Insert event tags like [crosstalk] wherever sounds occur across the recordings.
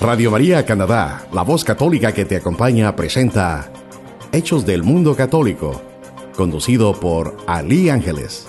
Radio María Canadá, la voz católica que te acompaña, presenta Hechos del Mundo Católico, conducido por Ali Ángeles.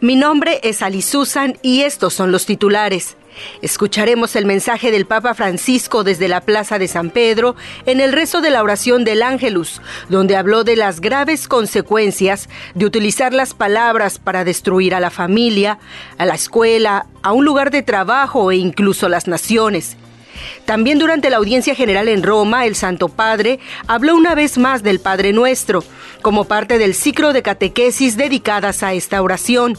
Mi nombre es Ali Susan y estos son los titulares. Escucharemos el mensaje del Papa Francisco desde la Plaza de San Pedro en el rezo de la oración del Ángelus, donde habló de las graves consecuencias de utilizar las palabras para destruir a la familia, a la escuela, a un lugar de trabajo e incluso las naciones. También durante la audiencia general en Roma, el Santo Padre habló una vez más del Padre Nuestro, como parte del ciclo de catequesis dedicadas a esta oración.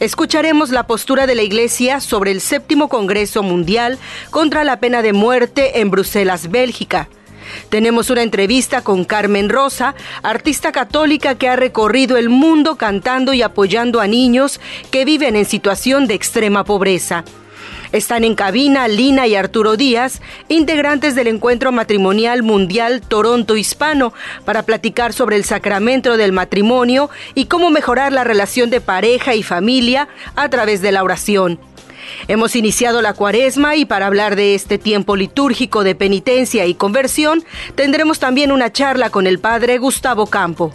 Escucharemos la postura de la Iglesia sobre el séptimo Congreso Mundial contra la pena de muerte en Bruselas, Bélgica. Tenemos una entrevista con Carmen Rosa, artista católica que ha recorrido el mundo cantando y apoyando a niños que viven en situación de extrema pobreza. Están en cabina Lina y Arturo Díaz, integrantes del Encuentro Matrimonial Mundial Toronto Hispano, para platicar sobre el sacramento del matrimonio y cómo mejorar la relación de pareja y familia a través de la oración. Hemos iniciado la cuaresma y para hablar de este tiempo litúrgico de penitencia y conversión, tendremos también una charla con el padre Gustavo Campo.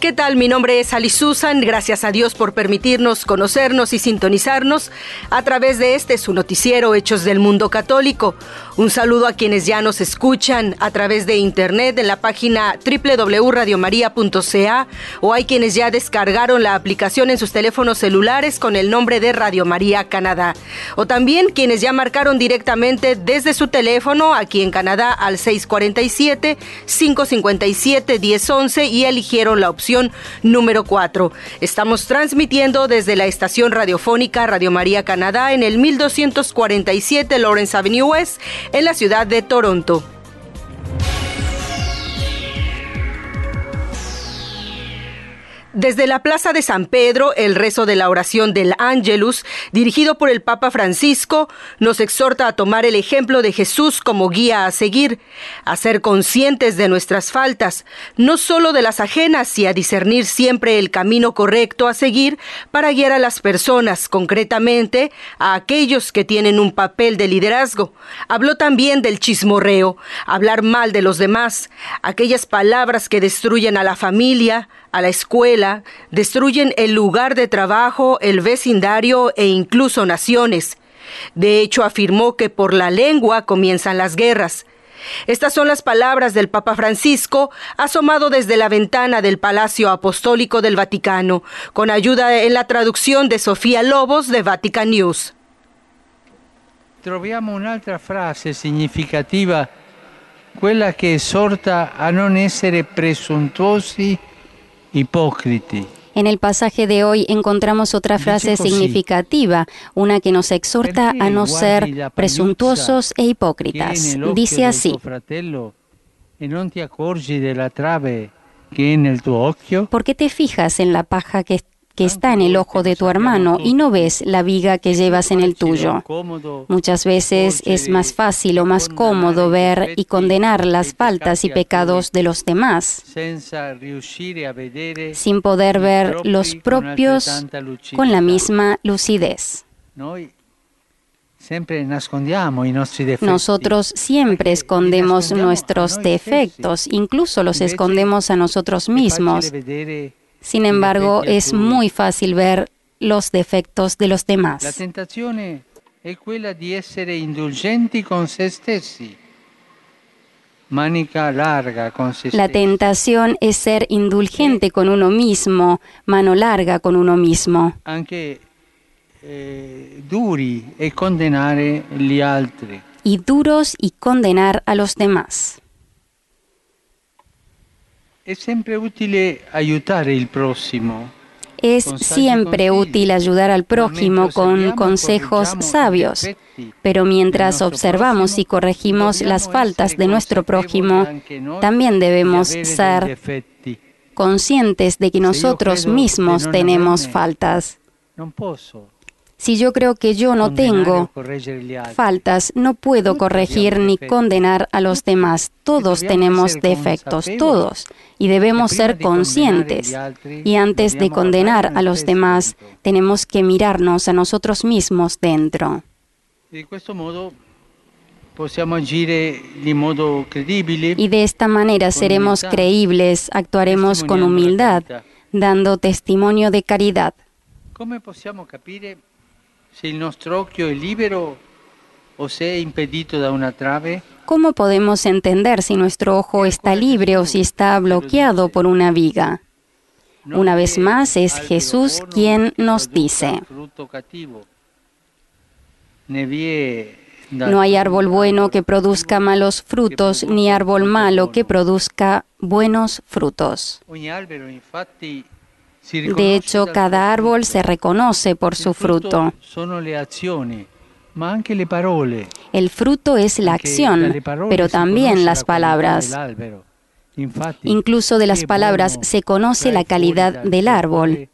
¿Qué tal? Mi nombre es Ali Susan. Gracias a Dios por permitirnos conocernos y sintonizarnos a través de este su noticiero Hechos del Mundo Católico. Un saludo a quienes ya nos escuchan a través de internet en la página www.radiomaria.ca o hay quienes ya descargaron la aplicación en sus teléfonos celulares con el nombre de Radio María Canadá. O también quienes ya marcaron directamente desde su teléfono aquí en Canadá al 647 557 1011 y eligieron la opción número 4. Estamos transmitiendo desde la estación radiofónica Radio María Canadá en el 1247 Lawrence Avenue West en la ciudad de Toronto. Desde la Plaza de San Pedro, el rezo de la oración del Ángelus, dirigido por el Papa Francisco, nos exhorta a tomar el ejemplo de Jesús como guía a seguir, a ser conscientes de nuestras faltas, no solo de las ajenas, y a discernir siempre el camino correcto a seguir para guiar a las personas, concretamente a aquellos que tienen un papel de liderazgo. Habló también del chismorreo, hablar mal de los demás, aquellas palabras que destruyen a la familia, a la escuela, destruyen el lugar de trabajo, el vecindario e incluso naciones. De hecho, afirmó que por la lengua comienzan las guerras. Estas son las palabras del Papa Francisco, asomado desde la ventana del Palacio Apostólico del Vaticano, con ayuda en la traducción de Sofía Lobos de Vatican News. Troviamo un'altra frase significativa, quella che a non essere presuntuosi en el pasaje de hoy encontramos otra frase significativa, una que nos exhorta a no ser presuntuosos e hipócritas. Dice así, ¿por qué te fijas en la paja que que está en el ojo de tu hermano y no ves la viga que llevas en el tuyo. Muchas veces es más fácil o más cómodo ver y condenar las faltas y pecados de los demás sin poder ver los propios con la misma lucidez. Nosotros siempre escondemos nuestros defectos, incluso los escondemos a nosotros mismos. Sin embargo, es muy fácil ver los defectos de los demás. La tentación es quella di essere indulgenti con se stessi. Manica larga con se La tentación es ser indulgente con uno mismo, mano larga con uno mismo. Anche eh, duri e condenare gli altri. Y duros y condenar a los demás. Es siempre útil ayudar al próximo. Es siempre útil ayudar al prójimo con consejos sabios, pero mientras observamos y corregimos las faltas de nuestro prójimo, también debemos ser conscientes de que nosotros mismos tenemos faltas. Si yo creo que yo no tengo faltas, no puedo corregir ni condenar a los demás. Todos tenemos defectos, todos, y debemos ser conscientes. Y antes de condenar a los demás, tenemos que mirarnos a nosotros mismos dentro. Y de esta manera seremos creíbles, actuaremos con humildad, dando testimonio de caridad. ¿Cómo podemos capire si nuestro occhio es libero o se impedido da una trave? ¿Cómo podemos entender si nuestro ojo está libre o si está bloqueado por una viga? Una vez más es Jesús quien nos dice, no hay árbol bueno que produzca malos frutos, ni árbol malo que produzca buenos frutos. De hecho, cada árbol se reconoce por su fruto. El fruto es la acción, pero también las palabras. Incluso de las palabras se conoce la calidad del árbol,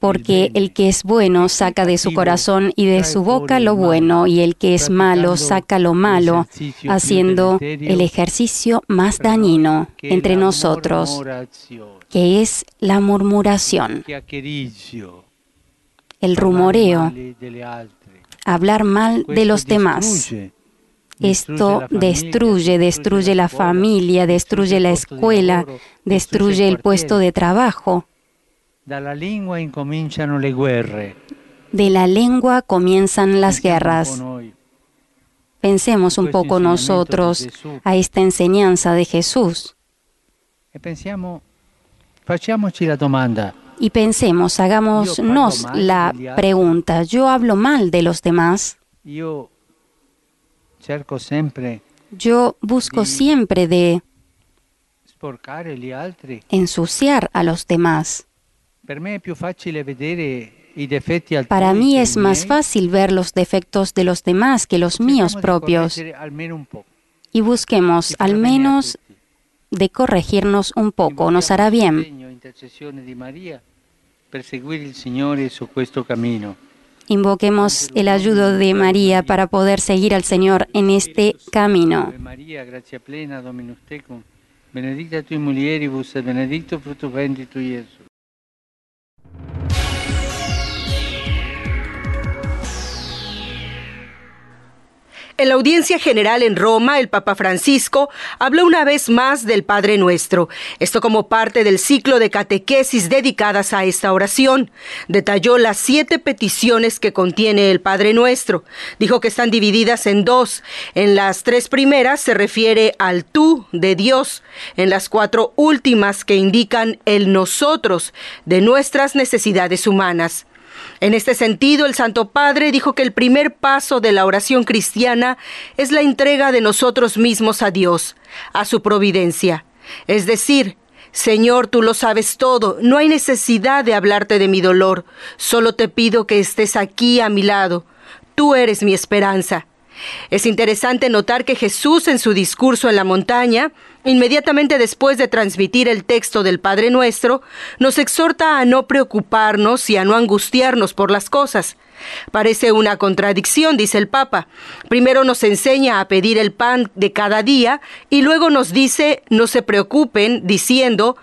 porque el que es bueno saca de su corazón y de su boca lo bueno, y el que es malo saca lo malo, haciendo el ejercicio más dañino entre nosotros que es la murmuración, el rumoreo, hablar mal de los demás. Esto destruye, destruye la familia, destruye la escuela, destruye el puesto de trabajo. De la lengua comienzan las guerras. Pensemos un poco nosotros a esta enseñanza de Jesús. Y pensemos, hagámonos la pregunta, ¿yo hablo mal de los demás? Yo busco siempre de ensuciar a los demás. Para mí es más fácil ver los defectos de los demás que los míos propios. Y busquemos al menos de corregirnos un poco, nos hará bien. Invoquemos el ayudo de María para poder seguir al Señor en este camino. Benedicta tu mulieribus et benedicto fructus En la audiencia general en Roma, el Papa Francisco habló una vez más del Padre Nuestro, esto como parte del ciclo de catequesis dedicadas a esta oración. Detalló las siete peticiones que contiene el Padre Nuestro. Dijo que están divididas en dos. En las tres primeras se refiere al tú de Dios, en las cuatro últimas que indican el nosotros de nuestras necesidades humanas. En este sentido, el Santo Padre dijo que el primer paso de la oración cristiana es la entrega de nosotros mismos a Dios, a su providencia. Es decir, Señor, tú lo sabes todo, no hay necesidad de hablarte de mi dolor, solo te pido que estés aquí a mi lado. Tú eres mi esperanza. Es interesante notar que Jesús en su discurso en la montaña, inmediatamente después de transmitir el texto del Padre Nuestro, nos exhorta a no preocuparnos y a no angustiarnos por las cosas. Parece una contradicción, dice el Papa. Primero nos enseña a pedir el pan de cada día y luego nos dice no se preocupen diciendo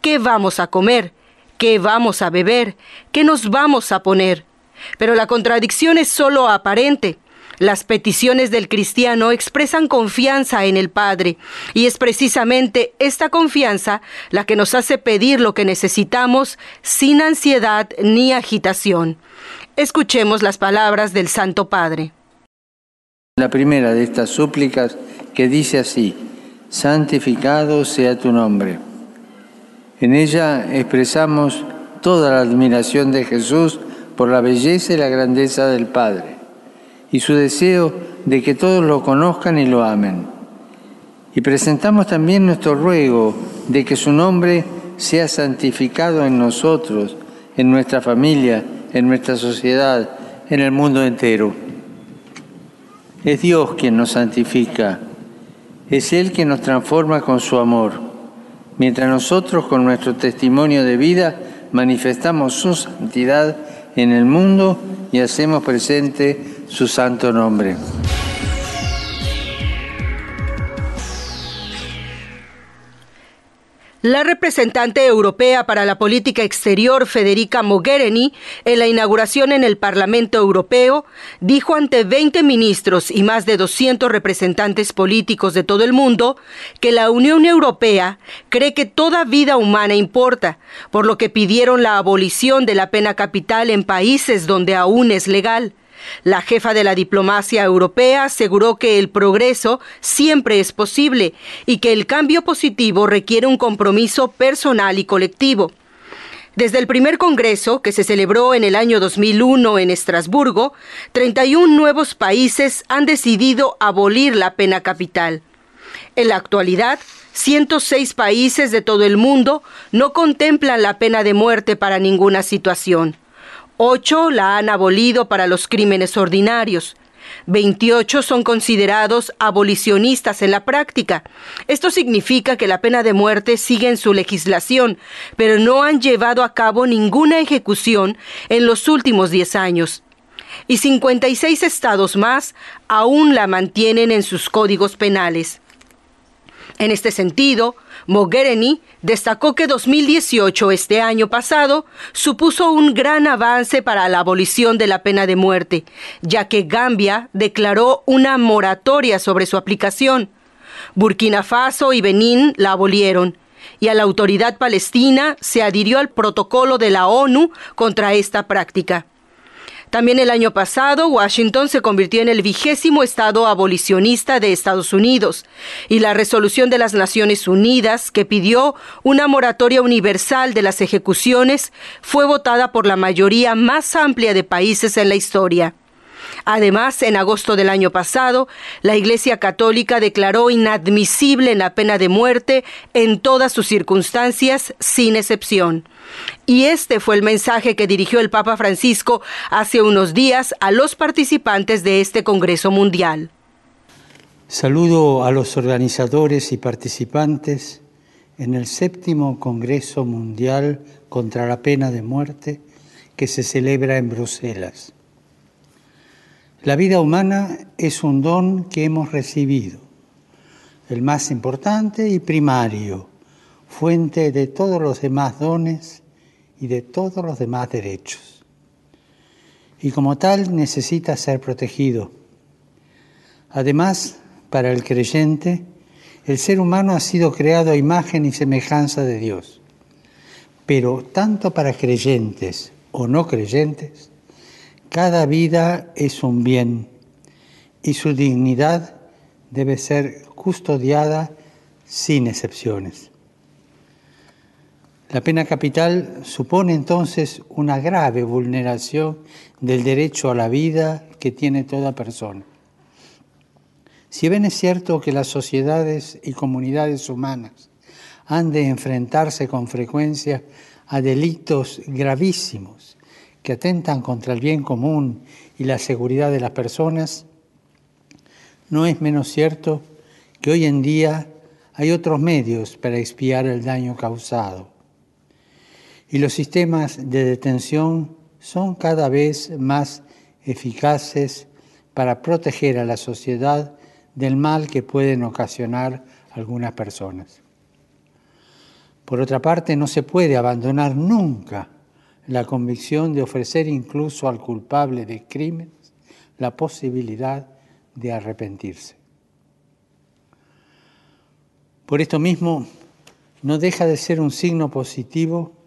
¿qué vamos a comer? ¿Qué vamos a beber? ¿Qué nos vamos a poner? Pero la contradicción es solo aparente. Las peticiones del cristiano expresan confianza en el Padre y es precisamente esta confianza la que nos hace pedir lo que necesitamos sin ansiedad ni agitación. Escuchemos las palabras del Santo Padre. La primera de estas súplicas que dice así, santificado sea tu nombre. En ella expresamos toda la admiración de Jesús por la belleza y la grandeza del Padre y su deseo de que todos lo conozcan y lo amen. Y presentamos también nuestro ruego de que su nombre sea santificado en nosotros, en nuestra familia, en nuestra sociedad, en el mundo entero. Es Dios quien nos santifica, es Él quien nos transforma con su amor, mientras nosotros con nuestro testimonio de vida manifestamos su santidad en el mundo y hacemos presente su santo nombre. La representante europea para la política exterior, Federica Mogherini, en la inauguración en el Parlamento Europeo, dijo ante 20 ministros y más de 200 representantes políticos de todo el mundo que la Unión Europea cree que toda vida humana importa, por lo que pidieron la abolición de la pena capital en países donde aún es legal. La jefa de la diplomacia europea aseguró que el progreso siempre es posible y que el cambio positivo requiere un compromiso personal y colectivo. Desde el primer Congreso, que se celebró en el año 2001 en Estrasburgo, 31 nuevos países han decidido abolir la pena capital. En la actualidad, 106 países de todo el mundo no contemplan la pena de muerte para ninguna situación. Ocho la han abolido para los crímenes ordinarios. 28 son considerados abolicionistas en la práctica. Esto significa que la pena de muerte sigue en su legislación, pero no han llevado a cabo ninguna ejecución en los últimos 10 años. Y 56 estados más aún la mantienen en sus códigos penales. En este sentido, Mogherini destacó que 2018, este año pasado, supuso un gran avance para la abolición de la pena de muerte, ya que Gambia declaró una moratoria sobre su aplicación. Burkina Faso y Benín la abolieron, y a la autoridad palestina se adhirió al protocolo de la ONU contra esta práctica. También el año pasado, Washington se convirtió en el vigésimo estado abolicionista de Estados Unidos y la resolución de las Naciones Unidas que pidió una moratoria universal de las ejecuciones fue votada por la mayoría más amplia de países en la historia. Además, en agosto del año pasado, la Iglesia Católica declaró inadmisible la pena de muerte en todas sus circunstancias, sin excepción. Y este fue el mensaje que dirigió el Papa Francisco hace unos días a los participantes de este Congreso Mundial. Saludo a los organizadores y participantes en el séptimo Congreso Mundial contra la Pena de Muerte que se celebra en Bruselas. La vida humana es un don que hemos recibido, el más importante y primario, fuente de todos los demás dones y de todos los demás derechos. Y como tal necesita ser protegido. Además, para el creyente, el ser humano ha sido creado a imagen y semejanza de Dios. Pero tanto para creyentes o no creyentes, cada vida es un bien y su dignidad debe ser custodiada sin excepciones. La pena capital supone entonces una grave vulneración del derecho a la vida que tiene toda persona. Si bien es cierto que las sociedades y comunidades humanas han de enfrentarse con frecuencia a delitos gravísimos que atentan contra el bien común y la seguridad de las personas, no es menos cierto que hoy en día hay otros medios para expiar el daño causado. Y los sistemas de detención son cada vez más eficaces para proteger a la sociedad del mal que pueden ocasionar algunas personas. Por otra parte, no se puede abandonar nunca la convicción de ofrecer incluso al culpable de crímenes la posibilidad de arrepentirse. Por esto mismo, no deja de ser un signo positivo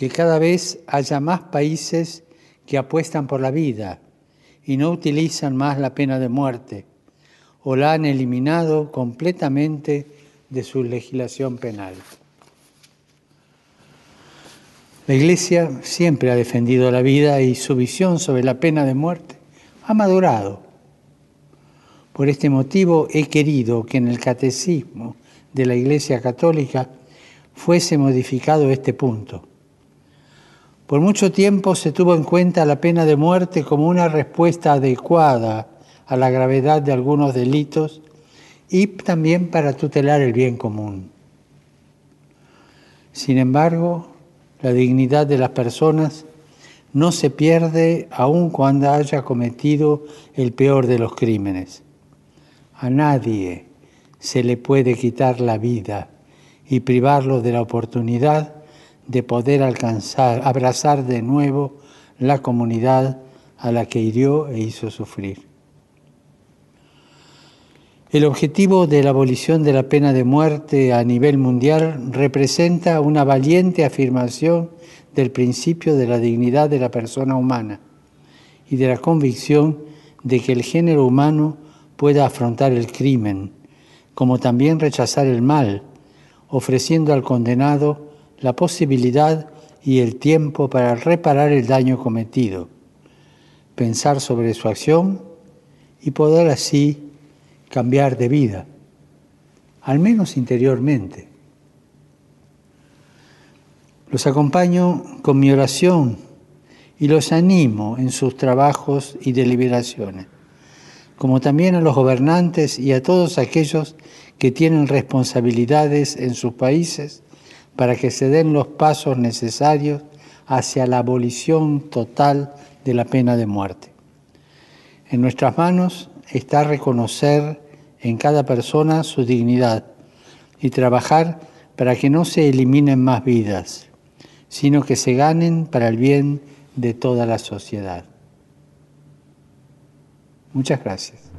que cada vez haya más países que apuestan por la vida y no utilizan más la pena de muerte o la han eliminado completamente de su legislación penal. La Iglesia siempre ha defendido la vida y su visión sobre la pena de muerte ha madurado. Por este motivo he querido que en el catecismo de la Iglesia Católica fuese modificado este punto. Por mucho tiempo se tuvo en cuenta la pena de muerte como una respuesta adecuada a la gravedad de algunos delitos y también para tutelar el bien común. Sin embargo, la dignidad de las personas no se pierde aun cuando haya cometido el peor de los crímenes. A nadie se le puede quitar la vida y privarlo de la oportunidad de poder alcanzar, abrazar de nuevo la comunidad a la que hirió e hizo sufrir. El objetivo de la abolición de la pena de muerte a nivel mundial representa una valiente afirmación del principio de la dignidad de la persona humana y de la convicción de que el género humano pueda afrontar el crimen, como también rechazar el mal, ofreciendo al condenado la posibilidad y el tiempo para reparar el daño cometido, pensar sobre su acción y poder así cambiar de vida, al menos interiormente. Los acompaño con mi oración y los animo en sus trabajos y deliberaciones, como también a los gobernantes y a todos aquellos que tienen responsabilidades en sus países para que se den los pasos necesarios hacia la abolición total de la pena de muerte. En nuestras manos está reconocer en cada persona su dignidad y trabajar para que no se eliminen más vidas, sino que se ganen para el bien de toda la sociedad. Muchas gracias.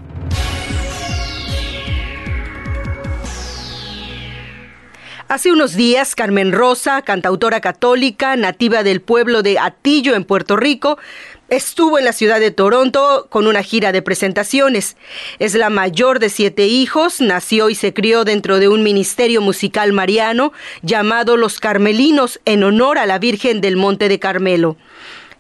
Hace unos días, Carmen Rosa, cantautora católica, nativa del pueblo de Atillo en Puerto Rico, Estuvo en la ciudad de Toronto con una gira de presentaciones. Es la mayor de siete hijos, nació y se crió dentro de un ministerio musical mariano llamado Los Carmelinos en honor a la Virgen del Monte de Carmelo.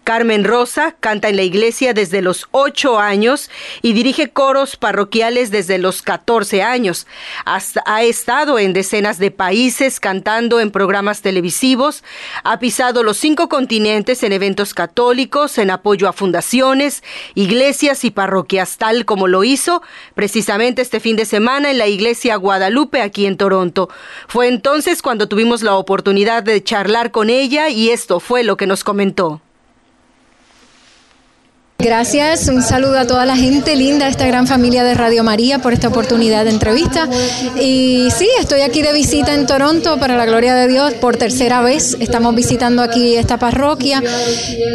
Carmen Rosa canta en la iglesia desde los ocho años y dirige coros parroquiales desde los 14 años. ha estado en decenas de países cantando en programas televisivos, ha pisado los cinco continentes en eventos católicos, en apoyo a fundaciones, iglesias y parroquias, tal como lo hizo precisamente este fin de semana en la iglesia Guadalupe aquí en Toronto. Fue entonces cuando tuvimos la oportunidad de charlar con ella y esto fue lo que nos comentó. Gracias, un saludo a toda la gente linda esta gran familia de Radio María por esta oportunidad de entrevista. Y sí, estoy aquí de visita en Toronto para la gloria de Dios por tercera vez. Estamos visitando aquí esta parroquia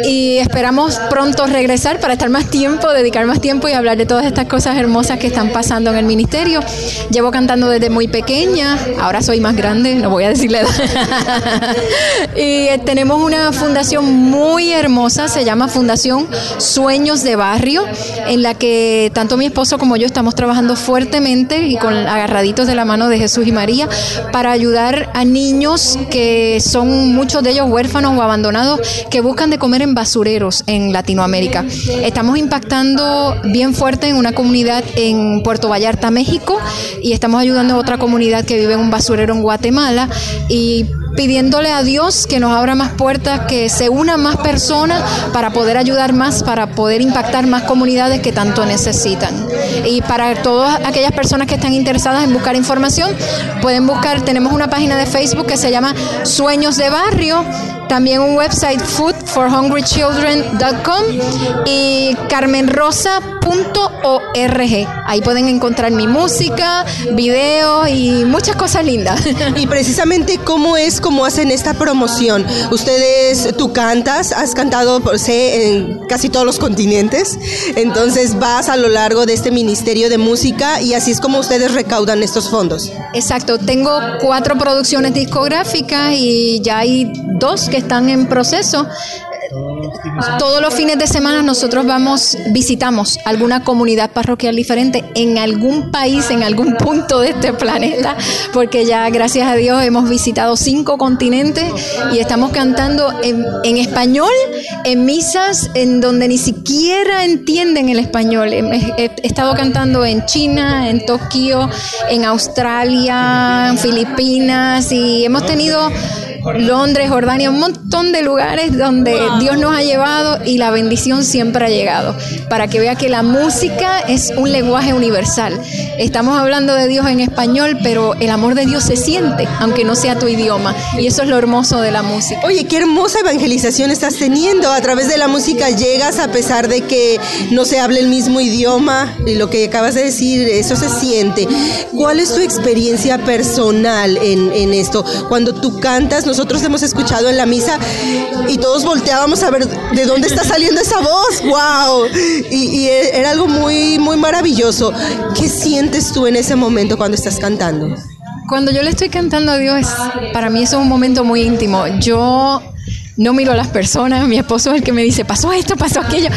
y esperamos pronto regresar para estar más tiempo, dedicar más tiempo y hablar de todas estas cosas hermosas que están pasando en el ministerio. Llevo cantando desde muy pequeña, ahora soy más grande, no voy a decirle edad. [laughs] y eh, tenemos una fundación muy hermosa, se llama Fundación Sueño de barrio, en la que tanto mi esposo como yo estamos trabajando fuertemente y con agarraditos de la mano de Jesús y María para ayudar a niños que son muchos de ellos huérfanos o abandonados que buscan de comer en basureros en Latinoamérica. Estamos impactando bien fuerte en una comunidad en Puerto Vallarta, México, y estamos ayudando a otra comunidad que vive en un basurero en Guatemala y pidiéndole a Dios que nos abra más puertas, que se unan más personas para poder ayudar más, para poder impactar más comunidades que tanto necesitan. Y para todas aquellas personas que están interesadas en buscar información, pueden buscar, tenemos una página de Facebook que se llama Sueños de Barrio también un website foodforhungrychildren.com y carmenrosa.org. Ahí pueden encontrar mi música, videos y muchas cosas lindas. Y precisamente cómo es cómo hacen esta promoción. Ustedes, tú cantas, has cantado, sé, en casi todos los continentes, entonces vas a lo largo de este Ministerio de Música y así es como ustedes recaudan estos fondos. Exacto, tengo cuatro producciones discográficas y ya hay dos que están en proceso. Todos los fines de semana nosotros vamos, visitamos alguna comunidad parroquial diferente en algún país, en algún [laughs] punto de este planeta, porque ya gracias a Dios hemos visitado cinco continentes y estamos cantando en, español, en misas en donde ni siquiera entienden el español. he estado cantando en China, en Tokio, en Australia, en Filipinas y hemos tenido Londres, Jordania, un montón de lugares donde Dios nos ha llevado y la bendición siempre ha llegado, para que vea que la música es un lenguaje universal. Estamos hablando de Dios en español, pero el amor de Dios se siente, aunque no sea tu idioma, y eso es lo hermoso de la música. Oye, qué hermosa evangelización estás teniendo, a través de la música llegas a pesar de que no se hable el mismo idioma, y lo que acabas de decir, eso se siente. ¿Cuál es tu experiencia personal en, en esto? Cuando tú cantas, nosotros hemos escuchado en la misa y todos volteábamos a ver de dónde está saliendo esa voz, wow. Y, y era algo muy, muy maravilloso. ¿Qué sientes tú en ese momento cuando estás cantando? Cuando yo le estoy cantando a Dios, para mí es un momento muy íntimo. Yo no miro a las personas, mi esposo es el que me dice, pasó esto, pasó aquello.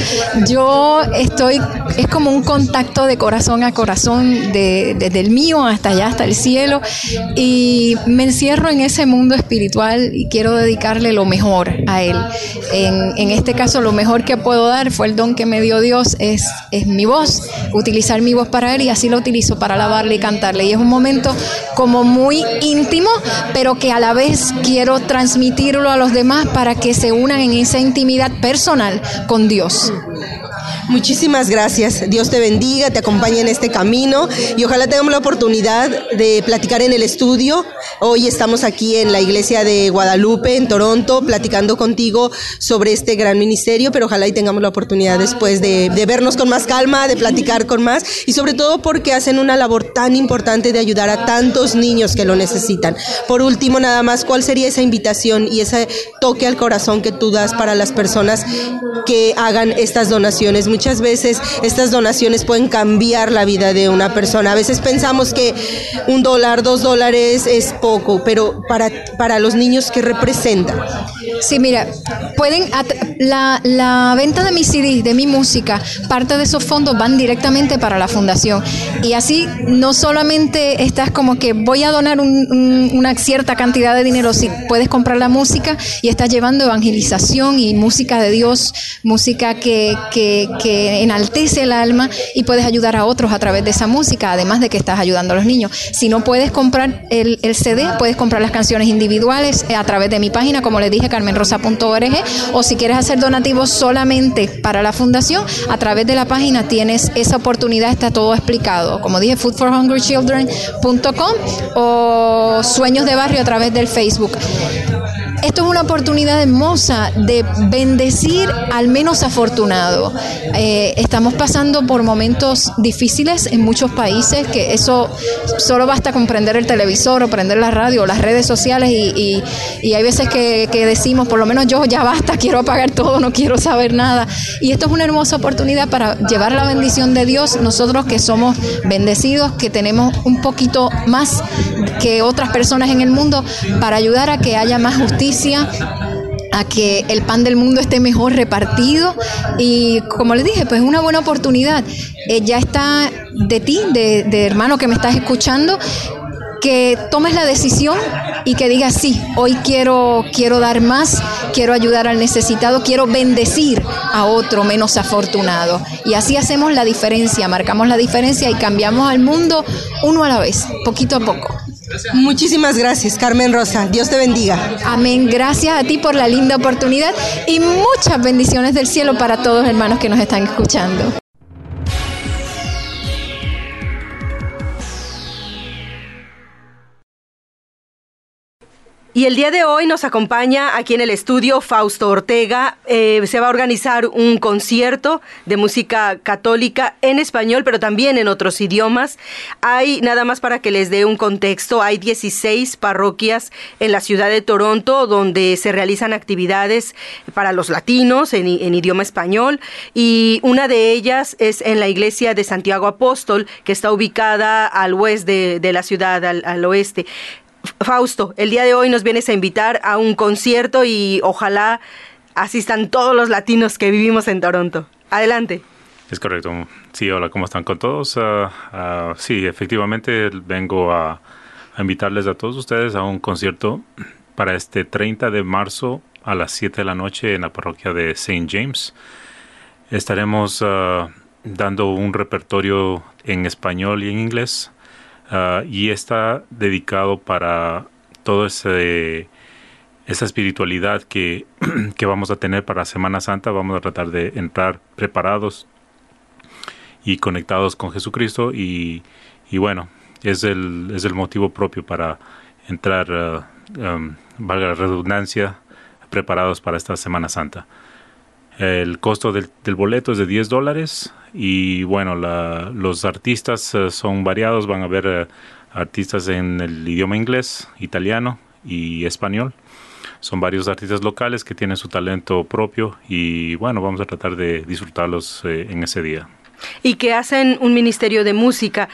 Yo estoy, es como un contacto de corazón a corazón, de, desde el mío hasta allá, hasta el cielo, y me encierro en ese mundo espiritual y quiero dedicarle lo mejor a él. En, en este caso, lo mejor que puedo dar fue el don que me dio Dios, es, es mi voz, utilizar mi voz para él y así lo utilizo para alabarle y cantarle. Y es un momento como muy íntimo, pero que a la vez quiero transmitirlo a los demás para que se unan en esa intimidad personal con Dios. Muchísimas gracias. Dios te bendiga, te acompañe en este camino y ojalá tengamos la oportunidad de platicar en el estudio. Hoy estamos aquí en la iglesia de Guadalupe, en Toronto, platicando contigo sobre este gran ministerio, pero ojalá y tengamos la oportunidad después de, de vernos con más calma, de platicar con más y sobre todo porque hacen una labor tan importante de ayudar a tantos niños que lo necesitan. Por último, nada más, ¿cuál sería esa invitación y ese toque al corazón que tú das para las personas que hagan estas donaciones? Muchas veces estas donaciones pueden cambiar la vida de una persona. A veces pensamos que un dólar, dos dólares es poco, pero para, para los niños, ¿qué representa? Sí, mira, pueden la, la, venta de mis CD, de mi música, parte de esos fondos van directamente para la fundación. Y así no solamente estás como que voy a donar un, un, una cierta cantidad de dinero, si puedes comprar la música y estás llevando evangelización y música de Dios, música que, que, que enaltece el alma y puedes ayudar a otros a través de esa música, además de que estás ayudando a los niños. Si no puedes comprar el, el CD, puedes comprar las canciones individuales a través de mi página, como les dije, carmenrosa.org, o si quieres hacer donativos solamente para la fundación, a través de la página tienes esa oportunidad, está todo explicado. Como dije, foodforhungrychildren.com o Sueños de Barrio a través del Facebook. Esto es una oportunidad hermosa de bendecir al menos afortunado. Eh, estamos pasando por momentos difíciles en muchos países, que eso solo basta con prender el televisor o prender la radio las redes sociales y, y, y hay veces que, que, decimos, por lo menos yo ya basta, [laughs] quiero apagar todo, no quiero saber nada. Y esto es una hermosa oportunidad para llevar la bendición de Dios, nosotros que somos bendecidos, que tenemos un poquito más que otras personas en el mundo, para ayudar a que haya más justicia a que el pan del mundo esté mejor repartido y como les dije, pues es una buena oportunidad. Eh, ya está de ti, de, de hermano que me estás escuchando, que tomes la decisión y que digas, sí, hoy quiero, quiero dar más, quiero ayudar al necesitado, quiero bendecir a otro menos afortunado. Y así hacemos la diferencia, marcamos la diferencia y cambiamos al mundo uno a la vez, poquito a poco. Muchísimas gracias, Carmen Rosa. Dios te bendiga. Amén. Gracias a ti por la linda oportunidad y muchas bendiciones del cielo para todos los hermanos que nos están escuchando. Y el día de hoy nos acompaña aquí en el estudio Fausto Ortega. Eh, se va a organizar un concierto de música católica en español, pero también en otros idiomas. Hay, nada más para que les dé un contexto, hay 16 parroquias en la ciudad de Toronto donde se realizan actividades para los latinos en, idioma español y una de ellas es en la iglesia de Santiago Apóstol, que está ubicada al oeste de, la ciudad, al oeste. Fausto, el día de hoy nos vienes a invitar a un concierto y ojalá asistan todos los latinos que vivimos en Toronto. Adelante. Es correcto. Sí, hola, ¿cómo están con todos? Uh, uh, sí, efectivamente vengo a, a, invitarles a todos ustedes a un concierto para este 30 de marzo a las 7 de la noche en la parroquia de St. James. Estaremos uh, dando un repertorio en español y en inglés Uh, y está dedicado para ese esa espiritualidad que, [clears throat] que vamos a tener para Semana Santa. Vamos a tratar de entrar preparados y conectados con Jesucristo y, y bueno, es el, es el motivo propio para entrar, um, valga la redundancia, preparados para esta Semana Santa. El costo del, del boleto es de 10 dólares y bueno, la, los artistas uh, son variados, van a haber uh, artistas en el idioma inglés, italiano y español. Son varios artistas locales que tienen su talento propio y bueno, vamos a tratar de disfrutarlos eh, en ese día. Y que hacen un ministerio de música.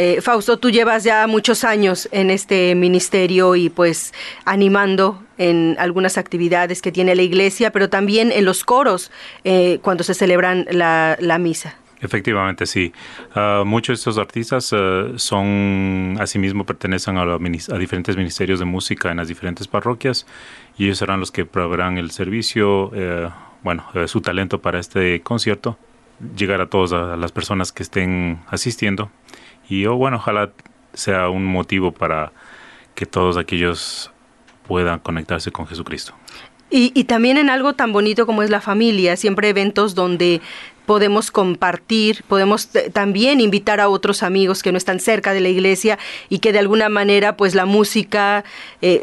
Eh, Fausto, tú llevas ya muchos años en este ministerio y pues animando en algunas actividades que tiene la iglesia, pero también en los coros eh, cuando se celebran la, misa. Efectivamente, sí. Uh, muchos de estos artistas uh, son, asimismo, pertenecen a, diferentes ministerios de música en las diferentes parroquias y ellos serán los que proveerán el servicio, eh, bueno, eh, su talento para este concierto, llegar a todas las personas que estén asistiendo y oh, bueno, ojalá sea un motivo para que todos aquellos puedan conectarse con Jesucristo. Y, y, también en algo tan bonito como es la familia, siempre eventos donde podemos compartir, podemos también invitar a otros amigos que no están cerca de la iglesia y que de alguna manera pues la música, eh,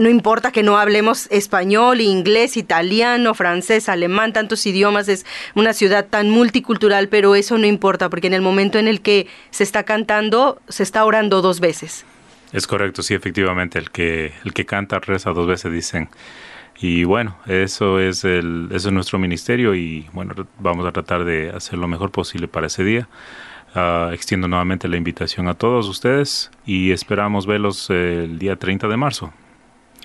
no importa que no hablemos español, inglés, italiano, francés, alemán, tantos idiomas, es una ciudad tan multicultural, pero eso no importa porque en el momento en el que se está cantando, se está orando dos veces. Es correcto, sí, efectivamente, el que, el que canta reza dos veces, dicen. Y bueno, eso es, el, eso es nuestro ministerio y bueno, vamos a tratar de hacer lo mejor posible para ese día. Uh, extiendo nuevamente la invitación a todos ustedes y esperamos verlos el día 30 de marzo.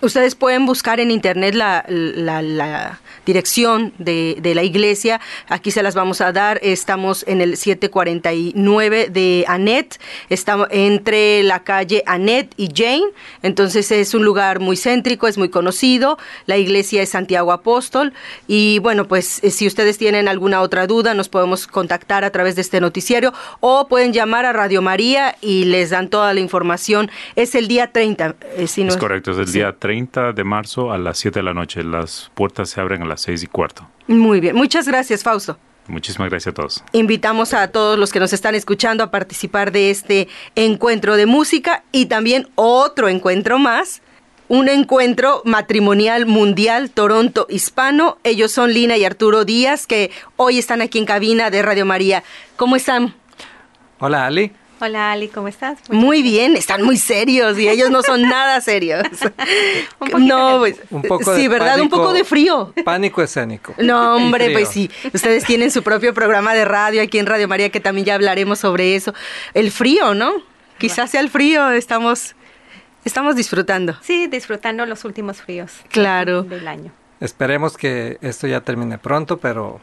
Ustedes pueden buscar en internet la, la, la dirección de, de, la iglesia. Aquí se las vamos a dar. Estamos en el 749 de Anet. Estamos entre la calle Anet y Jane. Entonces es un lugar muy céntrico, es muy conocido. La iglesia es Santiago Apóstol. Y bueno, pues eh, si ustedes tienen alguna otra duda, nos podemos contactar a través de este noticiario o pueden llamar a Radio María y les dan toda la información. Es el día 30. Eh, si no es correcto, es el sí. día 30 30 de marzo a las 7 de la noche. Las puertas se abren a las 6 y cuarto. Muy bien. Muchas gracias, Fausto. Muchísimas gracias a todos. Invitamos a todos los que nos están escuchando a participar de este encuentro de música y también otro encuentro más, un encuentro matrimonial mundial Toronto hispano. Ellos son Lina y Arturo Díaz que hoy están aquí en cabina de Radio María. ¿Cómo están? Hola Ali. Hola Ali, ¿cómo estás? Muy bien, están muy serios y ellos no son [laughs] nada serios. un [laughs] no, pues, un poco sí, de ¿verdad? Pánico, un poco de frío. Pánico escénico. No, hombre, pues sí. Ustedes tienen su propio programa de radio aquí en Radio María que también ya hablaremos sobre eso. El frío, ¿no? Quizás sea el frío, estamos estamos disfrutando. Sí, disfrutando los últimos fríos. Claro. Del año. Esperemos que esto ya termine pronto, pero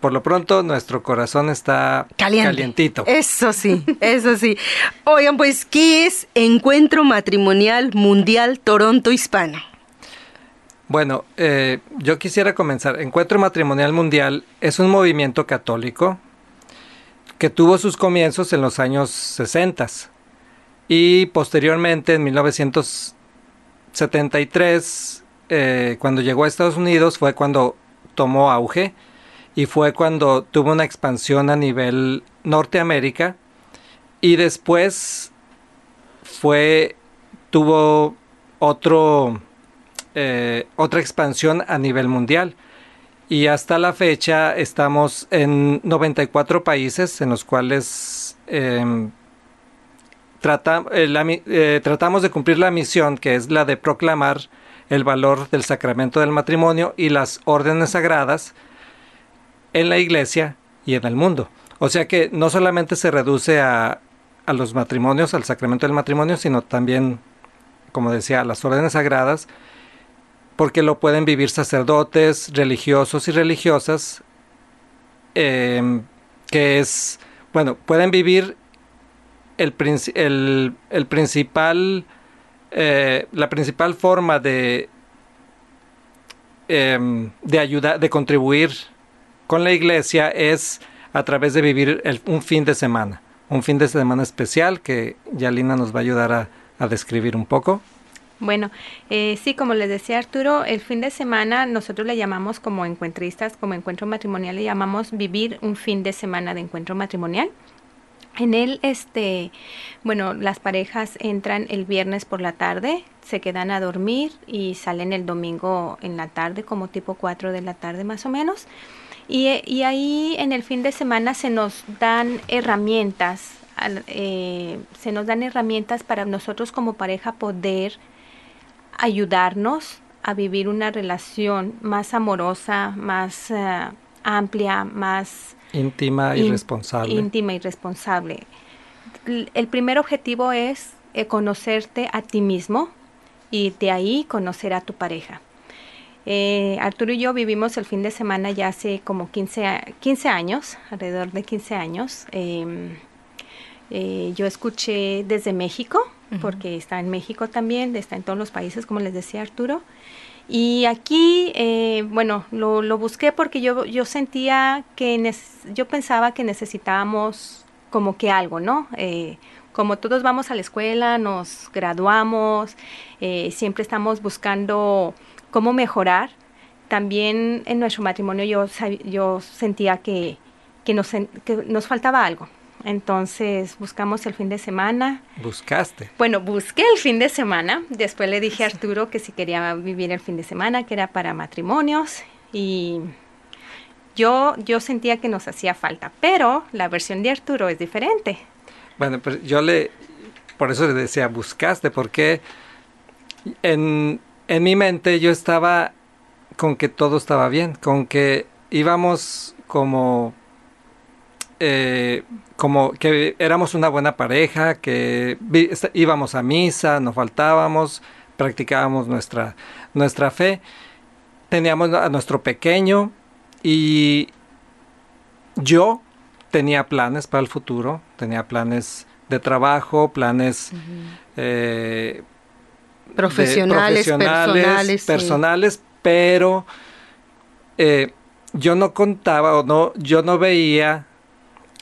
por lo pronto nuestro corazón está Caliente. calientito. Eso sí, [laughs] eso sí. Oigan, pues, ¿qué es Encuentro Matrimonial Mundial Toronto Hispano? Bueno, eh, yo quisiera comenzar. Encuentro Matrimonial Mundial es un movimiento católico que tuvo sus comienzos en los años 60 y posteriormente en 1973, eh, cuando llegó a Estados Unidos, fue cuando tomó auge y fue cuando tuvo una expansión a nivel Norteamérica y después fue tuvo otro eh, otra expansión a nivel mundial. Y hasta la fecha estamos en 94 países en los cuales eh, trata, eh, eh, tratamos de cumplir la misión que es la de proclamar el valor del sacramento del matrimonio y las órdenes sagradas en la iglesia y en el mundo. O sea que no solamente se reduce a, a los matrimonios, al sacramento del matrimonio, sino también, como decía, a las órdenes sagradas, porque lo pueden vivir sacerdotes, religiosos y religiosas, eh, que es, bueno, pueden vivir el principal, eh, la principal forma de, eh, de ayudar, de contribuir con la iglesia es a través de vivir el, un fin de semana, un fin de semana especial que Yalina nos va a ayudar a, describir un poco. Bueno, eh, sí, como les decía Arturo, el fin de semana nosotros le llamamos como encuentristas, como encuentro matrimonial, le llamamos vivir un fin de semana de encuentro matrimonial. En él, este, bueno, las parejas entran el viernes por la tarde, se quedan a dormir y salen el domingo en la tarde, como tipo 4 de la tarde más o menos. Y, y ahí en el fin de semana se nos dan herramientas, eh, se nos dan herramientas para nosotros como pareja poder ayudarnos a vivir una relación más amorosa, más uh, amplia, más íntima y responsable. Íntima y responsable. El primer objetivo es eh, conocerte a ti mismo y de ahí conocer a tu pareja. Eh, Arturo y yo vivimos el fin de semana ya hace como 15, 15 años, alrededor de 15 años. Em, eh, yo escuché desde México, porque está en México también, está en todos los países, como les decía Arturo. Y aquí, eh, bueno, lo, lo, busqué porque yo, yo sentía que, yo pensaba que necesitábamos como que algo, ¿no? Eh, como todos vamos a la escuela, nos graduamos, siempre estamos buscando cómo mejorar. También en nuestro matrimonio yo, yo sentía que, que, nos, que nos faltaba algo. Entonces buscamos el fin de semana. ¿Buscaste? Bueno, busqué el fin de semana. Después le dije a Arturo que si quería vivir el fin de semana, que era para matrimonios. Y yo, yo sentía que nos hacía falta. Pero la versión de Arturo es diferente. Bueno, pues yo le. Por eso le decía, buscaste, porque en, en mi mente yo estaba con que todo estaba bien, con que íbamos como eh, como que éramos una buena pareja, que íbamos a misa, no faltábamos, practicábamos nuestra, nuestra fe, teníamos a nuestro pequeño y yo tenía planes para el futuro, tenía planes de trabajo, planes eh, profesionales, personales, personales pero eh, yo no contaba o no, yo no veía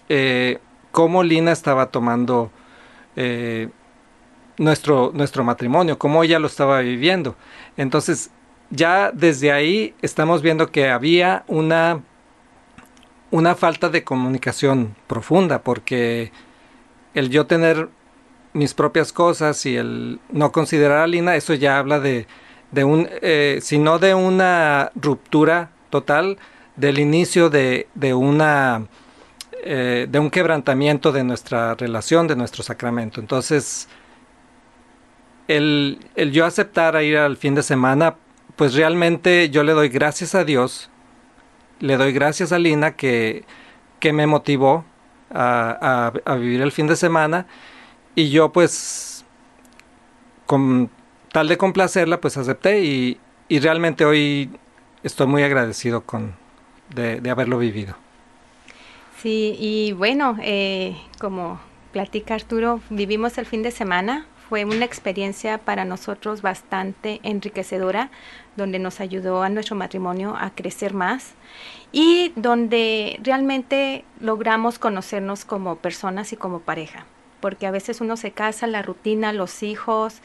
eh, cómo Lina estaba tomando eh, nuestro, nuestro matrimonio, cómo ella lo estaba viviendo. Entonces, ya desde ahí estamos viendo que había una, una falta de comunicación profunda, porque el yo tener mis propias cosas y el no considerar a Lina, eso ya habla de, de un, eh, sino de una ruptura total, del inicio de, de una eh, de un quebrantamiento de nuestra relación, de nuestro sacramento. Entonces, el, el yo aceptar a ir al fin de semana, pues realmente yo le doy gracias a Dios, le doy gracias a Lina que, que me motivó a, a, vivir el fin de semana y yo pues con tal de complacerla pues acepté y, y realmente hoy estoy muy agradecido con, de, de haberlo vivido. Sí, y bueno, eh, como platica Arturo, vivimos el fin de semana. Fue una experiencia para nosotros bastante enriquecedora, donde nos ayudó a nuestro matrimonio a crecer más y donde realmente logramos conocernos como personas y como pareja. Porque a veces uno se casa, la rutina, los hijos,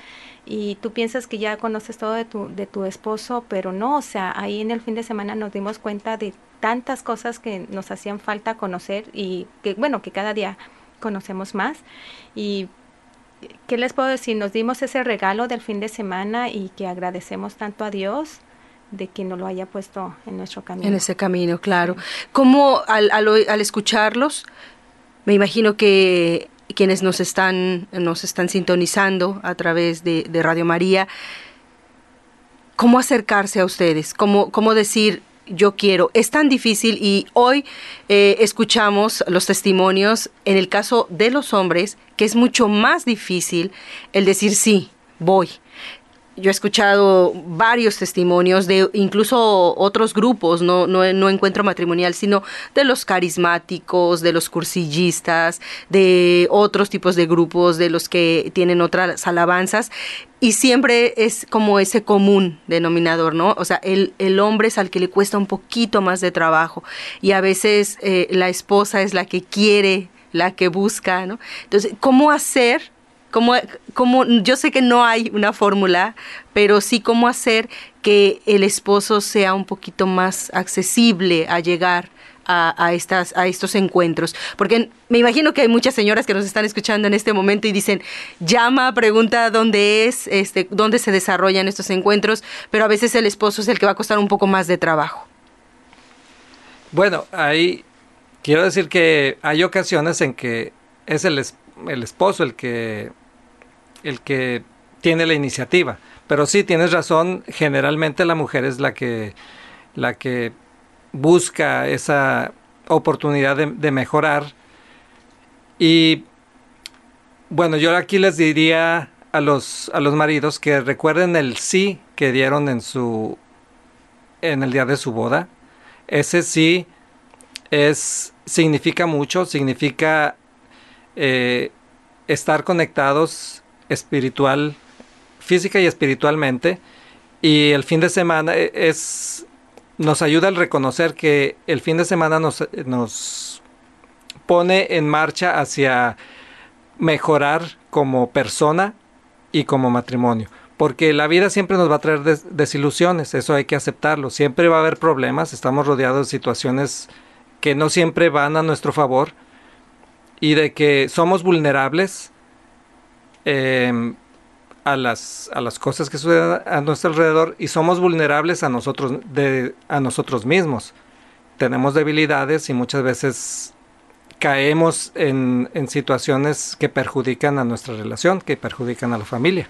y tú piensas que ya conoces todo de tu, de tu esposo, pero no, o sea, ahí en el fin de semana nos dimos cuenta de tantas cosas que nos hacían falta conocer y que, bueno, que cada día conocemos más. Y, ¿qué les puedo decir? Nos dimos ese regalo del fin de semana y que agradecemos tanto a Dios de que nos lo haya puesto en nuestro camino. En ese camino, claro. ¿Cómo al, al, al escucharlos, me imagino que quienes nos están, nos están sintonizando a través de, Radio María, cómo acercarse a ustedes, cómo, cómo decir, yo quiero. Es tan difícil y hoy eh, escuchamos los testimonios en el caso de los hombres que es mucho más difícil el decir sí, voy yo he escuchado varios testimonios de incluso otros grupos, no, no, no, encuentro matrimonial, sino de los carismáticos, de los cursillistas, de otros tipos de grupos, de los que tienen otras alabanzas. Y siempre es como ese común denominador, ¿no? O sea, el, el hombre es al que le cuesta un poquito más de trabajo y a veces eh, la esposa es la que quiere, la que busca, ¿no? Entonces, ¿cómo hacer como, como yo sé que no hay una fórmula, pero sí cómo hacer que el esposo sea un poquito más accesible a llegar a, estas, a estos encuentros. Porque me imagino que hay muchas señoras que nos están escuchando en este momento y dicen, llama, pregunta dónde es, este, dónde se desarrollan estos encuentros, pero a veces el esposo es el que va a costar un poco más de trabajo. Bueno, ahí quiero decir que hay ocasiones en que es el, el esposo el que, el que tiene la iniciativa. Pero sí, tienes razón, generalmente la mujer es la que, la que busca esa oportunidad de, mejorar. Y bueno, yo aquí les diría a los, a los maridos que recuerden el sí que dieron en su en el día de su boda. Ese sí es significa mucho, significa eh, estar conectados espiritual, física y espiritualmente. Y el fin de semana e, es nos ayuda al reconocer que el fin de semana nos, nos pone en marcha hacia mejorar como persona y como matrimonio. Porque la vida siempre nos va a traer desilusiones, eso hay que aceptarlo. Siempre va a haber problemas, estamos rodeados de situaciones que no siempre van a nuestro favor y de que somos vulnerables. Eh, a las, a las cosas que suceden a nuestro alrededor y somos vulnerables a nosotros, de, a nosotros mismos. Tenemos debilidades y muchas veces caemos en, en situaciones que perjudican a nuestra relación, que perjudican a la familia.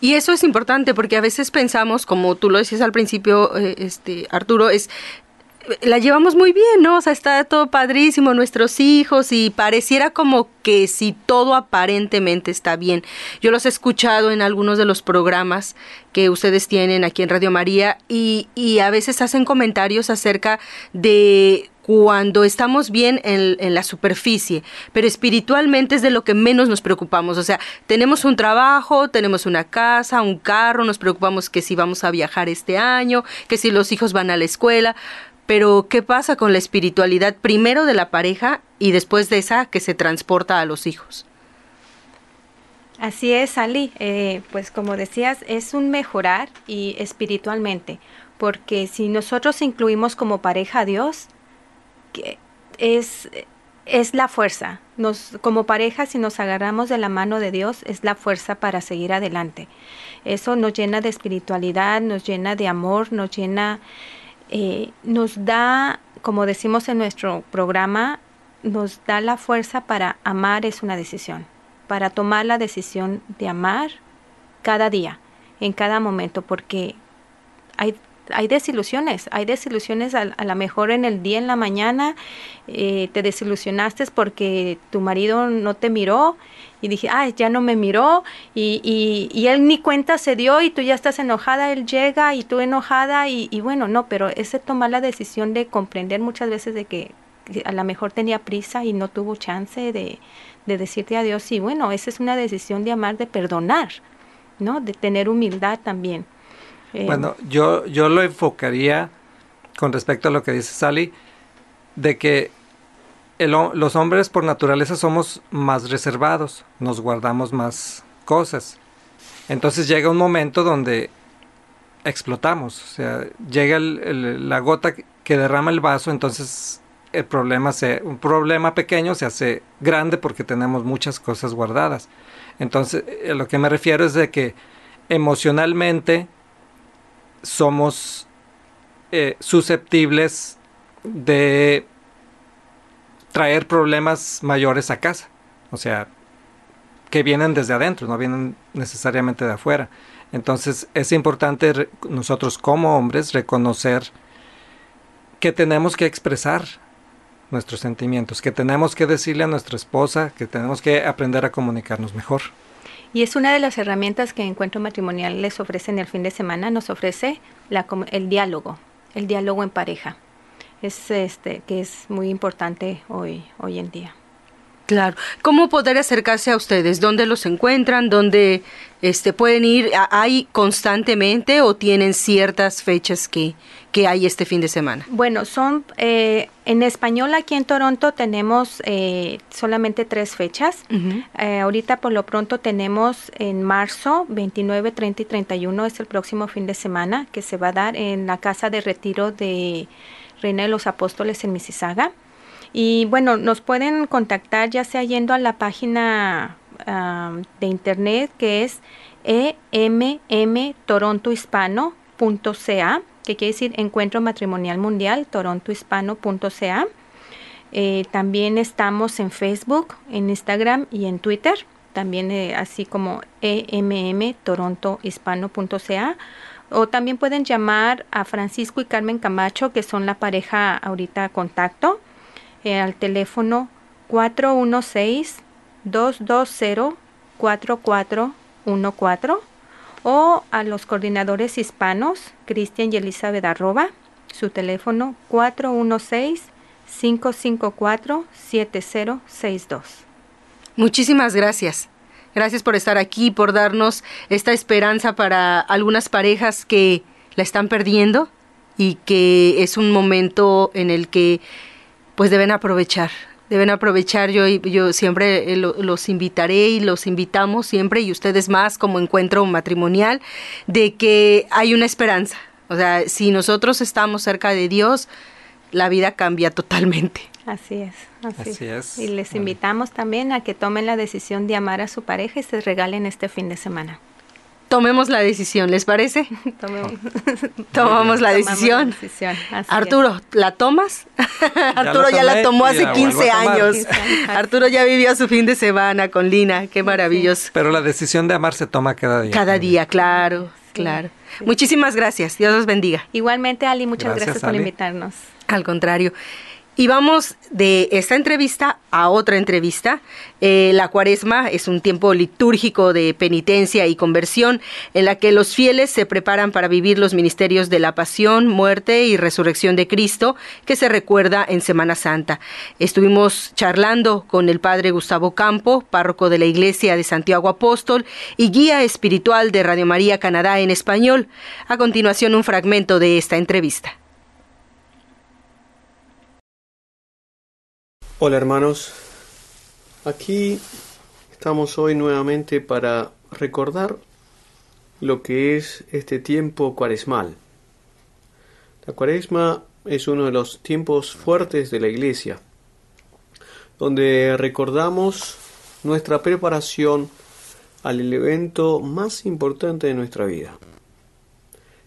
Y eso es importante porque a veces pensamos, como tú lo decías al principio, eh, este Arturo, es la llevamos muy bien, ¿no? O sea, está todo padrísimo, nuestros hijos, y pareciera como que si todo aparentemente está bien. Yo los he escuchado en algunos de los programas que ustedes tienen aquí en Radio María y, y a veces hacen comentarios acerca de cuando estamos bien en, en, la superficie, pero espiritualmente es de lo que menos nos preocupamos. O sea, tenemos un trabajo, tenemos una casa, un carro, nos preocupamos que si vamos a viajar este año, que si los hijos van a la escuela, pero, ¿qué pasa con la espiritualidad primero de la pareja y después de esa que se transporta a los hijos? Así es, Ali. Eh, pues como decías, es un mejorar y espiritualmente, porque si nosotros incluimos como pareja a Dios, que es, es la fuerza. Nos, como pareja, si nos agarramos de la mano de Dios, es la fuerza para seguir adelante. Eso nos llena de espiritualidad, nos llena de amor, nos llena eh, nos da, como decimos en nuestro programa, nos da la fuerza para amar es una decisión, para tomar la decisión de amar cada día, en cada momento, porque hay hay desilusiones, hay desilusiones a, lo mejor en el día, en la mañana, eh, te desilusionaste porque tu marido no te miró y dije, ay, ya no me miró y, y, él ni cuenta se dio y tú ya estás enojada, él llega y tú enojada y, y bueno, no, pero ese tomar la decisión de comprender muchas veces de que a lo mejor tenía prisa y no tuvo chance de, de decirte adiós y bueno, esa es una decisión de amar, de perdonar, ¿no? De tener humildad también. Eh, bueno, yo, yo lo enfocaría con respecto a lo que dice Sally, de que los hombres por naturaleza somos más reservados, nos guardamos más cosas. Entonces llega un momento donde explotamos, o sea, llega la gota que derrama el vaso, entonces el problema se, un problema pequeño se hace grande porque tenemos muchas cosas guardadas. Entonces, a lo que me refiero es de que emocionalmente somos eh, susceptibles de traer problemas mayores a casa. O sea, que vienen desde adentro, no vienen necesariamente de afuera. Entonces es importante nosotros como hombres reconocer que tenemos que expresar nuestros sentimientos, que tenemos que decirle a nuestra esposa, que tenemos que aprender a comunicarnos mejor. Y es una de las herramientas que Encuentro Matrimonial les ofrece en el fin de semana, nos ofrece la, el diálogo, el diálogo en pareja. Es este que es muy importante hoy, hoy en día. Claro. ¿Cómo poder acercarse a ustedes? ¿Dónde los encuentran? ¿Dónde este, pueden ir? ¿Hay constantemente o tienen ciertas fechas que, que hay este fin de semana? Bueno, son eh, en español aquí en Toronto tenemos eh, solamente tres fechas. Eh, ahorita por lo pronto tenemos en marzo 29, 30 y 31 es el próximo fin de semana que se va a dar en la casa de retiro de Reina de los Apóstoles en Mississauga. Y bueno, nos pueden contactar ya sea yendo a la página de internet que es emmtorontohispano.ca, que quiere decir Encuentro Matrimonial Mundial, torontohispano.ca. Eh, también estamos en Facebook, en Instagram y en Twitter, también eh, así como emmtorontohispano.ca. O también pueden llamar a Francisco y Carmen Camacho, que son la pareja ahorita a contacto, eh, al teléfono 416-220-4414 o a los coordinadores hispanos, Cristian y Elizabeth Arroba, su teléfono 416-554-7062. Muchísimas gracias. Gracias por estar aquí, por darnos esta esperanza para algunas parejas que la están perdiendo y que es un momento en el que pues deben aprovechar. Deben aprovechar, yo, yo siempre eh, los invitaré y los invitamos siempre, y ustedes más como encuentro matrimonial, de que hay una esperanza. O sea, si nosotros estamos cerca de Dios, la vida cambia totalmente. Así es, así, es. Y les invitamos también a que tomen la decisión de amar a su pareja y se regalen este fin de semana tomemos la decisión, ¿les parece? [laughs] [laughs] Tomamos la decisión. Arturo, ¿la tomas? [laughs] Arturo ya la tomó hace 15 años. Arturo ya vivió su fin de semana con Lina, qué maravilloso. Pero la decisión de amar se toma cada día. Cada día, claro, claro. Muchísimas gracias, Dios los bendiga. Igualmente, Ali, muchas gracias, por invitarnos. Al contrario. Y vamos de esta entrevista a otra entrevista. Eh, la cuaresma es un tiempo litúrgico de penitencia y conversión en la que los fieles se preparan para vivir los ministerios de la pasión, muerte y resurrección de Cristo que se recuerda en Semana Santa. Estuvimos charlando con el padre Gustavo Campo, párroco de la Iglesia de Santiago Apóstol y guía espiritual de Radio María Canadá en español. A continuación un fragmento de esta entrevista. Hola hermanos, aquí estamos hoy nuevamente para recordar lo que es este tiempo cuaresmal. La cuaresma es uno de los tiempos fuertes de la iglesia, donde recordamos nuestra preparación al evento más importante de nuestra vida,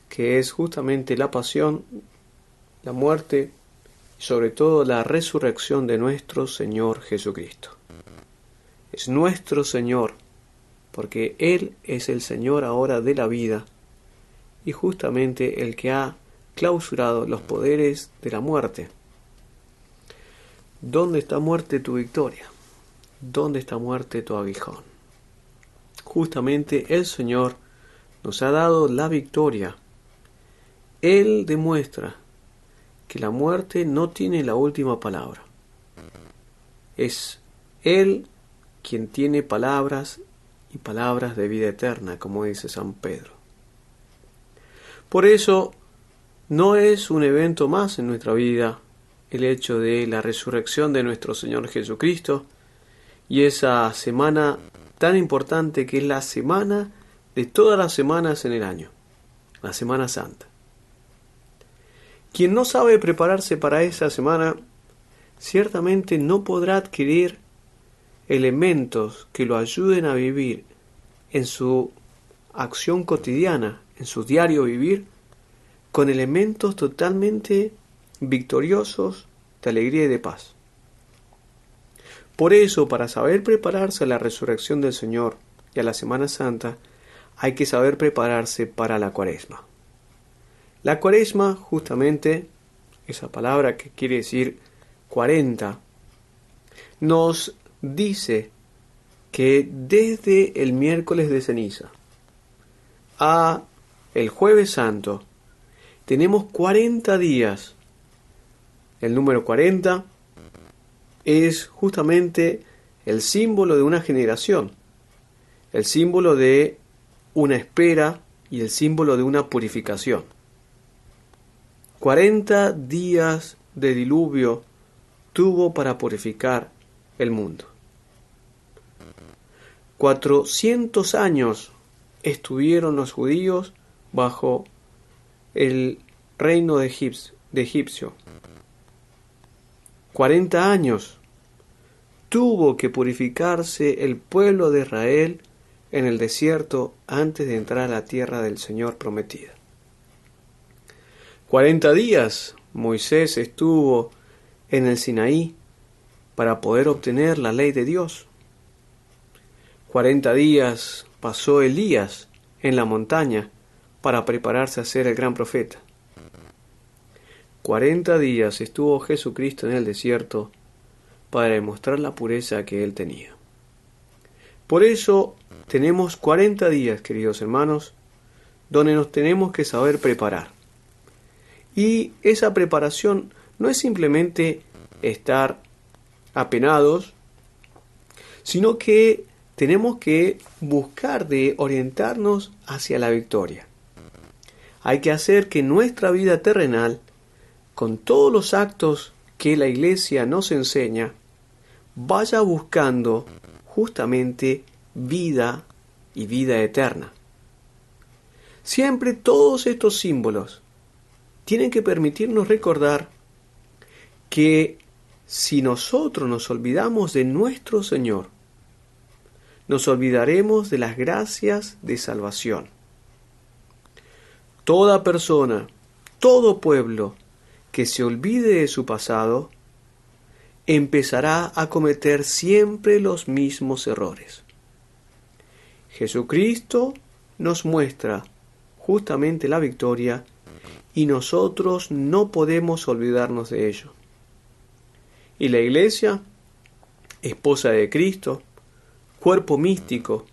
que es justamente la pasión, la muerte sobre todo la resurrección de nuestro Señor Jesucristo. Es nuestro Señor, porque Él es el Señor ahora de la vida y justamente el que ha clausurado los poderes de la muerte. ¿Dónde está muerte tu victoria? ¿Dónde está muerte tu aguijón? Justamente el Señor nos ha dado la victoria. Él demuestra que la muerte no tiene la última palabra. Es Él quien tiene palabras y palabras de vida eterna, como dice San Pedro. Por eso, no es un evento más en nuestra vida el hecho de la resurrección de nuestro Señor Jesucristo y esa semana tan importante que es la semana de todas las semanas en el año, la Semana Santa. Quien no sabe prepararse para esa semana, ciertamente no podrá adquirir elementos que lo ayuden a vivir en su acción cotidiana, en su diario vivir, con elementos totalmente victoriosos de alegría y de paz. Por eso, para saber prepararse a la resurrección del Señor y a la Semana Santa, hay que saber prepararse para la cuaresma. La cuaresma, justamente, esa palabra que quiere decir 40, nos dice que desde el miércoles de ceniza a el jueves santo tenemos 40 días. El número 40 es justamente el símbolo de una generación, el símbolo de una espera y el símbolo de una purificación. Cuarenta días de diluvio tuvo para purificar el mundo. Cuatrocientos años estuvieron los judíos bajo el reino de, Egipcio. Cuarenta años tuvo que purificarse el pueblo de Israel en el desierto antes de entrar a la tierra del Señor prometida. Cuarenta días Moisés estuvo en el Sinaí para poder obtener la ley de Dios. Cuarenta días pasó Elías en la montaña para prepararse a ser el gran profeta. Cuarenta días estuvo Jesucristo en el desierto para demostrar la pureza que él tenía. Por eso tenemos cuarenta días, queridos hermanos, donde nos tenemos que saber preparar. Y esa preparación no es simplemente estar apenados, sino que tenemos que buscar de orientarnos hacia la victoria. Hay que hacer que nuestra vida terrenal, con todos los actos que la Iglesia nos enseña, vaya buscando justamente vida y vida eterna. Siempre todos estos símbolos tienen que permitirnos recordar que si nosotros nos olvidamos de nuestro Señor, nos olvidaremos de las gracias de salvación. Toda persona, todo pueblo que se olvide de su pasado, empezará a cometer siempre los mismos errores. Jesucristo nos muestra justamente la victoria y nosotros no podemos olvidarnos de ello. Y la Iglesia, esposa de Cristo, cuerpo místico,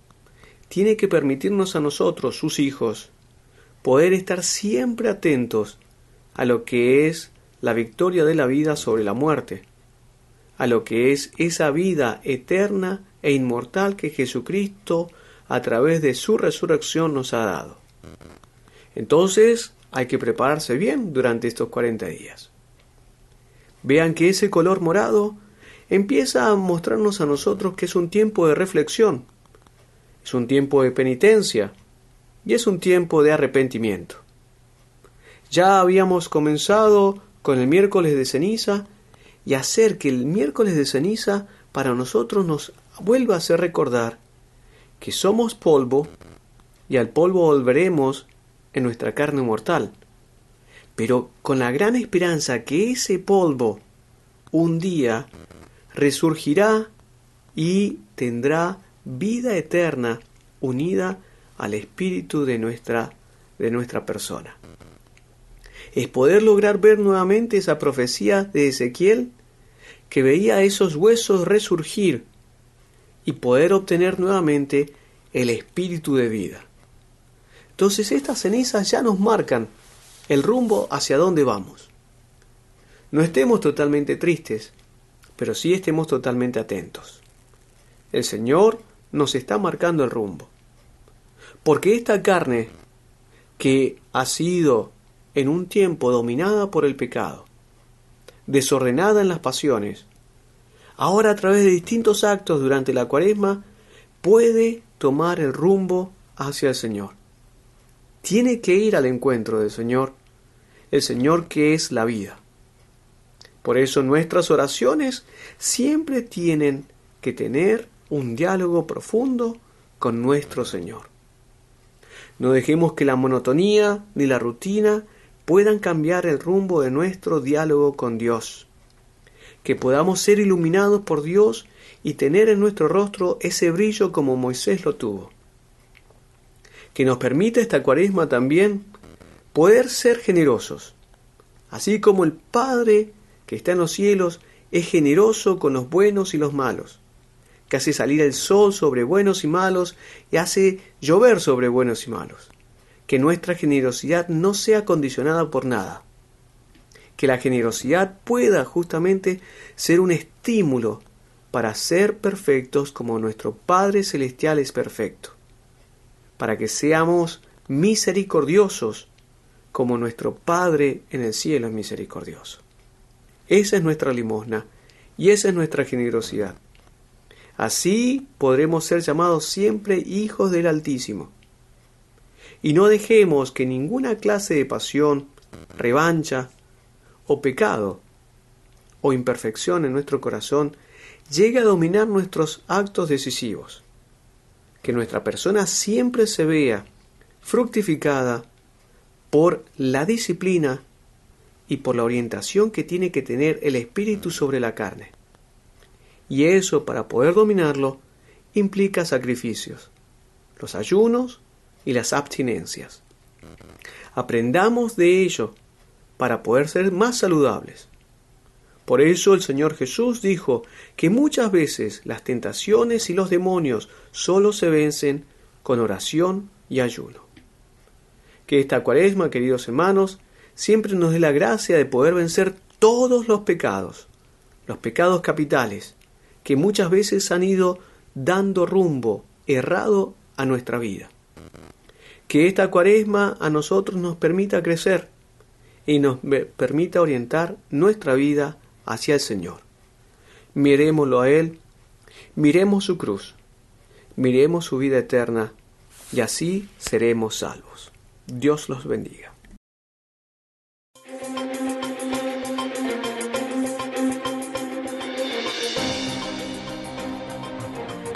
tiene que permitirnos a nosotros, sus hijos, poder estar siempre atentos a lo que es la victoria de la vida sobre la muerte, a lo que es esa vida eterna e inmortal que Jesucristo a través de su resurrección nos ha dado. Entonces hay que prepararse bien durante estos 40 días. Vean que ese color morado empieza a mostrarnos a nosotros que es un tiempo de reflexión, es un tiempo de penitencia y es un tiempo de arrepentimiento. Ya habíamos comenzado con el miércoles de ceniza y hacer que el miércoles de ceniza para nosotros nos vuelva a hacer recordar que somos polvo y al polvo volveremos nuestra carne mortal, pero con la gran esperanza que ese polvo un día resurgirá y tendrá vida eterna unida al espíritu de nuestra de nuestra persona es poder lograr ver nuevamente esa profecía de Ezequiel que veía esos huesos resurgir y poder obtener nuevamente el espíritu de vida. Entonces estas cenizas ya nos marcan el rumbo hacia dónde vamos. No estemos totalmente tristes, pero sí estemos totalmente atentos. El Señor nos está marcando el rumbo. Porque esta carne que ha sido en un tiempo dominada por el pecado, desordenada en las pasiones, ahora a través de distintos actos durante la cuaresma, puede tomar el rumbo hacia el Señor. Tiene que ir al encuentro del Señor, el Señor que es la vida. Por eso nuestras oraciones siempre tienen que tener un diálogo profundo con nuestro Señor. No dejemos que la monotonía ni la rutina puedan cambiar el rumbo de nuestro diálogo con Dios, que podamos ser iluminados por Dios y tener en nuestro rostro ese brillo como Moisés lo tuvo. Que nos permita esta cuaresma también poder ser generosos, así como el Padre que está en los cielos es generoso con los buenos y los malos, que hace salir el sol sobre buenos y malos y hace llover sobre buenos y malos. Que nuestra generosidad no sea condicionada por nada. Que la generosidad pueda justamente ser un estímulo para ser perfectos como nuestro Padre Celestial es perfecto, para que seamos misericordiosos como nuestro Padre en el cielo es misericordioso. Esa es nuestra limosna y esa es nuestra generosidad. Así podremos ser llamados siempre hijos del Altísimo. Y no dejemos que ninguna clase de pasión, revancha o pecado o imperfección en nuestro corazón llegue a dominar nuestros actos decisivos. Que nuestra persona siempre se vea fructificada por la disciplina y por la orientación que tiene que tener el espíritu sobre la carne. Y eso, para poder dominarlo, implica sacrificios, los ayunos y las abstinencias. Aprendamos de ello para poder ser más saludables. Por eso el Señor Jesús dijo que muchas veces las tentaciones y los demonios solo se vencen con oración y ayuno. Que esta cuaresma, queridos hermanos, siempre nos dé la gracia de poder vencer todos los pecados, los pecados capitales, que muchas veces han ido dando rumbo errado a nuestra vida. Que esta cuaresma a nosotros nos permita crecer y nos permita orientar nuestra vida hacia el Señor. Miremoslo a Él, miremos su cruz, miremos su vida eterna y así seremos salvos. Dios los bendiga.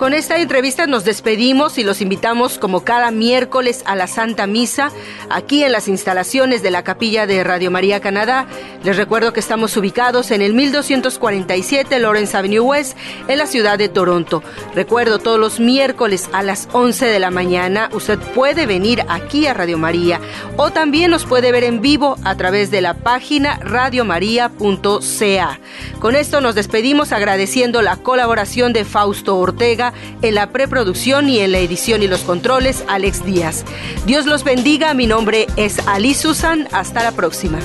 Con esta entrevista nos despedimos y los invitamos como cada miércoles a la Santa Misa aquí en las instalaciones de la capilla de Radio María Canadá. Les recuerdo que estamos ubicados en el 1247 Lawrence Avenue West en la ciudad de Toronto. Recuerdo todos los miércoles a las 11 de la mañana usted puede venir aquí a Radio María o también nos puede ver en vivo a través de la página radiomaria.ca. Con esto nos despedimos agradeciendo la colaboración de Fausto Ortega en la preproducción y en la edición y los controles, Alex Díaz. Dios los bendiga, mi nombre es Ali Susan, hasta la próxima.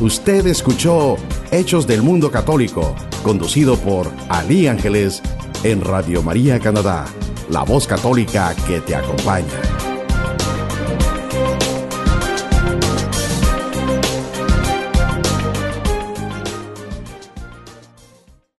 Usted escuchó Hechos del Mundo Católico, conducido por Ali Ángeles en Radio María Canadá, la voz católica que te acompaña.